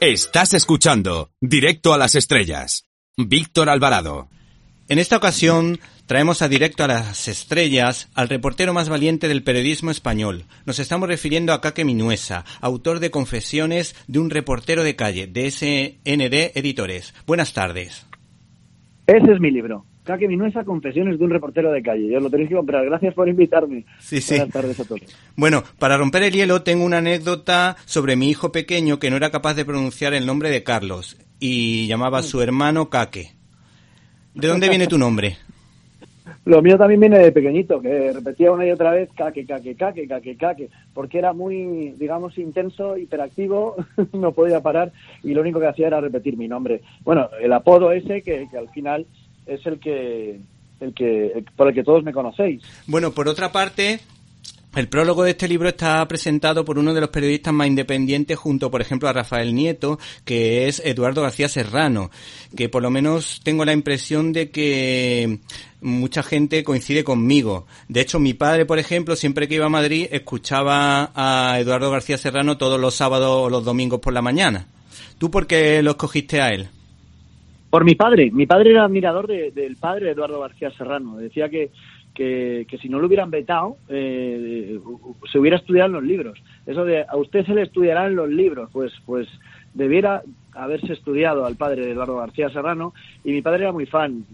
Estás escuchando Directo a las Estrellas. Víctor Alvarado. En esta ocasión traemos a Directo a las Estrellas al reportero más valiente del periodismo español. Nos estamos refiriendo a Caque Minuesa, autor de Confesiones de un reportero de calle, de SND Editores. Buenas tardes. Ese es mi libro. Caque Minuesa, Confesiones de un reportero de calle. Yo lo tenéis que comprar. Gracias por invitarme. Sí, sí. Buenas tardes a todos. Bueno, para romper el hielo tengo una anécdota sobre mi hijo pequeño que no era capaz de pronunciar el nombre de Carlos y llamaba a su hermano Caque. ¿De dónde viene tu nombre? Lo mío también viene de pequeñito, que repetía una y otra vez caque, caque, caque, caque, caque, porque era muy, digamos, intenso, hiperactivo, no podía parar y lo único que hacía era repetir mi nombre. Bueno, el apodo ese que, que al final es el que, el que, por el que todos me conocéis. Bueno, por otra parte, el prólogo de este libro está presentado por uno de los periodistas más independientes junto, por ejemplo, a Rafael Nieto, que es Eduardo García Serrano, que por lo menos tengo la impresión de que mucha gente coincide conmigo. De hecho, mi padre, por ejemplo, siempre que iba a Madrid, escuchaba a Eduardo García Serrano todos los sábados o los domingos por la mañana. ¿Tú por qué lo escogiste a él? Por mi padre. Mi padre era admirador de- del padre de Eduardo García Serrano. Decía que, que, que si no lo hubieran vetado, eh, se hubiera estudiado en los libros. Eso de a usted se le estudiará en los libros, pues, pues debiera haberse estudiado al padre de Eduardo García Serrano. Y mi padre era muy fan,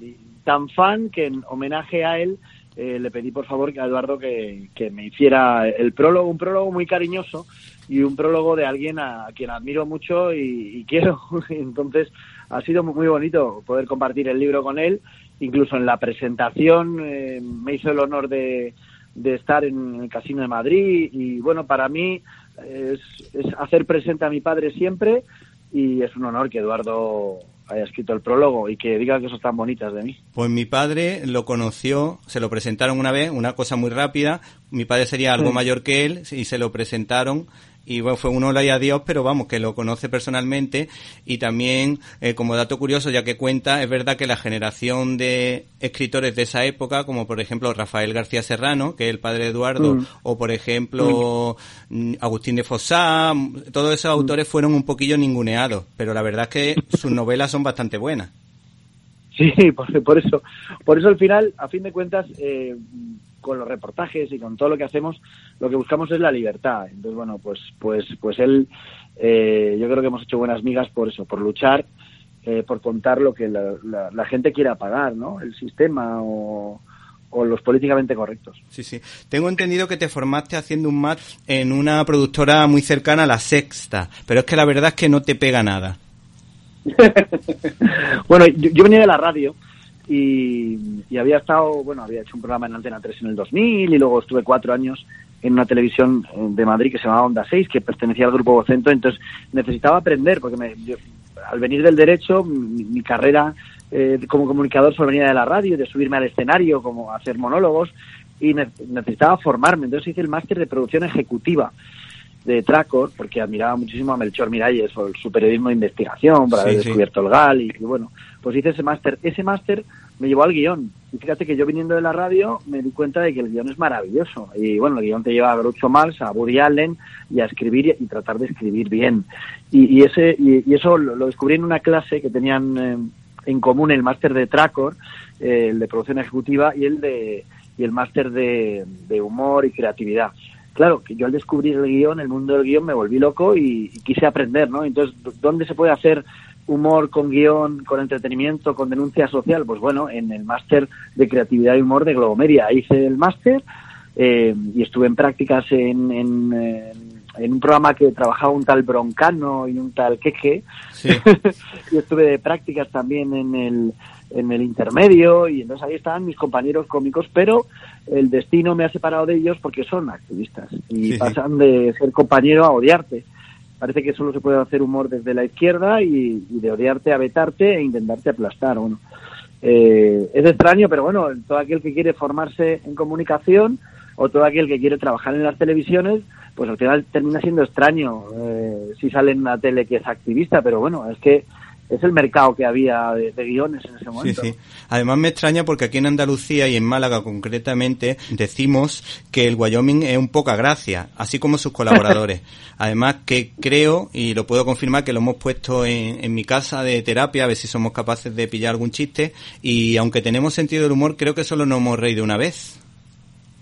tan fan que en homenaje a él eh, le pedí por favor a Eduardo que, que me hiciera el prólogo, un prólogo muy cariñoso y un prólogo de alguien a quien admiro mucho y quiero. Entonces ha sido muy bonito poder compartir el libro con él. Incluso en la presentación eh, me hizo el honor de, de estar en el Casino de Madrid y bueno, para mí es, es hacer presente a mi padre siempre y es un honor que Eduardo haya escrito el prólogo y que diga cosas tan bonitas de mí. Pues mi padre lo conoció, se lo presentaron una vez, una cosa muy rápida. Mi padre sería algo Sí. mayor que él y se lo presentaron. Y bueno, fue un hola y adiós, pero vamos, que lo conoce personalmente. Y también, eh, como dato curioso, ya que cuenta, es verdad que la generación de escritores de esa época, como por ejemplo Rafael García Serrano, que es el padre de Eduardo, Mm. o por ejemplo mm, Agustín de Fossá, mm, todos esos autores fueron un poquillo ninguneados. Pero la verdad es que sus novelas son bastante buenas. Sí, por, por eso, por eso al final, a fin de cuentas, eh, con los reportajes y con todo lo que hacemos, lo que buscamos es la libertad. Entonces, bueno, pues, pues, pues él, eh, yo creo que hemos hecho buenas migas por eso, por luchar, eh, por contar lo que la, la- la gente quiere apagar, ¿no? El sistema o, o los políticamente correctos. Sí, sí. Tengo entendido que te formaste haciendo un mat en una productora muy cercana a la Sexta, pero es que la verdad es que no te pega nada. bueno, yo, yo venía de la radio y, y había estado, bueno, había hecho un programa en Antena 3 en el 2000 y luego estuve cuatro años en una televisión eh, de Madrid que se llamaba Onda 6, que pertenecía al grupo Vocento, entonces necesitaba aprender, porque me- yo, al venir del derecho, mi, carrera eh, como comunicador solo venía de la radio, de subirme al escenario, como hacer monólogos, y ne- necesitaba formarme, entonces hice el máster de producción ejecutiva de Tracor, porque admiraba muchísimo a Melchor Miralles por su periodismo de investigación, por Sí, haber sí. descubierto el GAL, y, y bueno, pues hice ese máster. Ese máster me llevó al guion. Y fíjate que yo viniendo de la radio me di cuenta de que el guion es maravilloso. Y bueno, el guion te lleva a Groucho Marx, a Woody Allen, y a escribir y, y tratar de escribir bien. Y, y ese, y, y eso lo, lo descubrí en una clase que tenían eh, en común el máster de Tracor, eh, el de producción ejecutiva, y el de y el máster de, de humor y creatividad claro, que yo al descubrir el guion, el mundo del guion, me volví loco y, quise aprender, ¿no? Entonces, ¿dónde se puede hacer humor con guion, con entretenimiento, con denuncia social? Pues bueno, en el máster de creatividad y humor de Globomedia. Hice el máster eh, y estuve en prácticas en, en, eh, en un programa que trabajaba un tal Broncano y un tal Queje. Sí. y estuve de prácticas también en el en el intermedio y entonces ahí estaban mis compañeros cómicos, pero el destino me ha separado de ellos porque son activistas y sí. pasan de ser compañero a odiarte. Parece que solo se puede hacer humor desde la izquierda y, y de odiarte a vetarte e intentarte aplastar. Bueno, eh, es extraño, pero bueno, todo aquel que quiere formarse en comunicación o todo aquel que quiere trabajar en las televisiones, pues al final termina siendo extraño eh, si sale en una tele que es activista, pero bueno, es que es el mercado que había de, guiones en ese momento. Sí, sí. Además me extraña porque aquí en Andalucía y en Málaga concretamente decimos que el Wyoming es un poca gracia, así como sus colaboradores. Además que creo, y lo puedo confirmar, que lo hemos puesto en, en mi casa de terapia, a ver si somos capaces de pillar algún chiste, y aunque tenemos sentido del humor, creo que solo nos hemos reído una vez.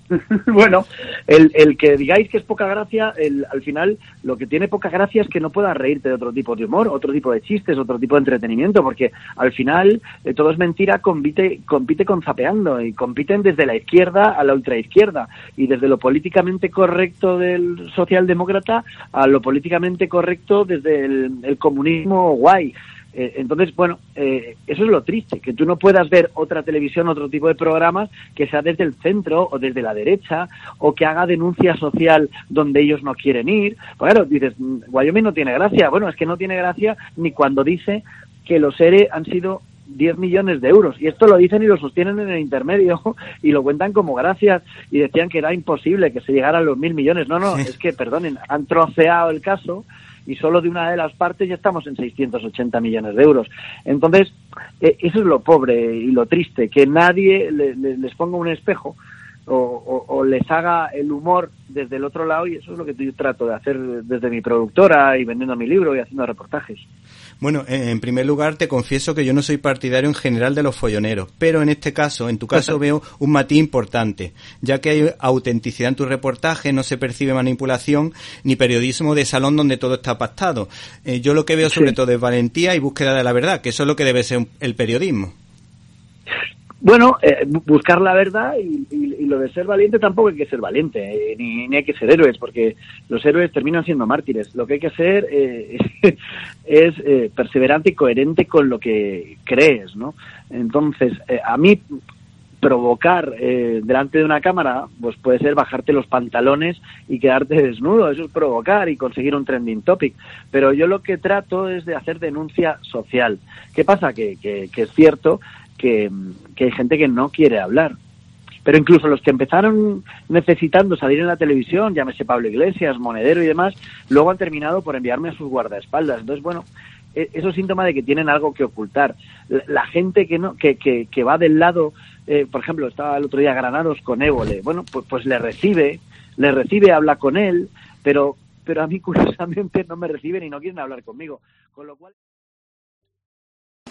bueno, el, el, que digáis que es poca gracia, el, al final lo que tiene poca gracia es que no puedas reírte de otro tipo de humor, otro tipo de chistes, otro tipo de entretenimiento, porque al final eh, todo es mentira, compite, compite con zapeando y compiten desde la izquierda a la ultraizquierda y desde lo políticamente correcto del socialdemócrata a lo políticamente correcto desde el, el comunismo guay. Eh, entonces, bueno, eh, eso es lo triste, que tú no puedas ver otra televisión, otro tipo de programas que sea desde el centro o desde la derecha o que haga denuncia social donde ellos no quieren ir. Pues claro, dices, mm, Wyoming no tiene gracia. Bueno, es que no tiene gracia ni cuando dice que los ERE han sido 10 millones de euros. Y esto lo dicen y lo sostienen en el intermedio y lo cuentan como gracias y decían que era imposible que se llegara a los mil millones. No, no, es que, perdonen, han troceado el caso y solo de una de las partes ya estamos en 680 millones de euros. Entonces, eh, eso es lo pobre y lo triste, que nadie les ponga un espejo o, les haga el humor desde el otro lado y eso es lo que yo trato de hacer desde mi productora y vendiendo mi libro y haciendo reportajes. Bueno, en primer lugar te confieso que yo no soy partidario en general de los folloneros, pero en este caso, en tu caso veo un matiz importante, ya que hay autenticidad en tu reportaje, no se percibe manipulación ni periodismo de salón donde todo está pactado. Eh, yo lo que veo sobre todo es valentía y búsqueda de la verdad, que eso es lo que debe ser el periodismo. Bueno, eh, buscar la verdad y, lo de ser valiente tampoco hay que ser valiente, eh, ni, hay que ser héroes, porque los héroes terminan siendo mártires. Lo que hay que ser eh, es perseverante y coherente con lo que crees, ¿no? Entonces, a mí provocar delante de una cámara, pues puede ser bajarte los pantalones y quedarte desnudo, eso es provocar y conseguir un trending topic. Pero yo lo que trato es de hacer denuncia social. ¿Qué pasa? que, que es cierto que, hay gente que no quiere hablar. Pero incluso los que empezaron necesitando salir en la televisión, llámese Pablo Iglesias, Monedero y demás, luego han terminado por enviarme a sus guardaespaldas. Entonces, bueno, e, eso es síntoma de que tienen algo que ocultar. La gente que no que, que, va del lado, eh, por ejemplo, estaba el otro día Granados con Évole, bueno, pues, pues le recibe, le recibe, habla con él, pero, pero a mí curiosamente no me reciben y no quieren hablar conmigo. Con lo cual...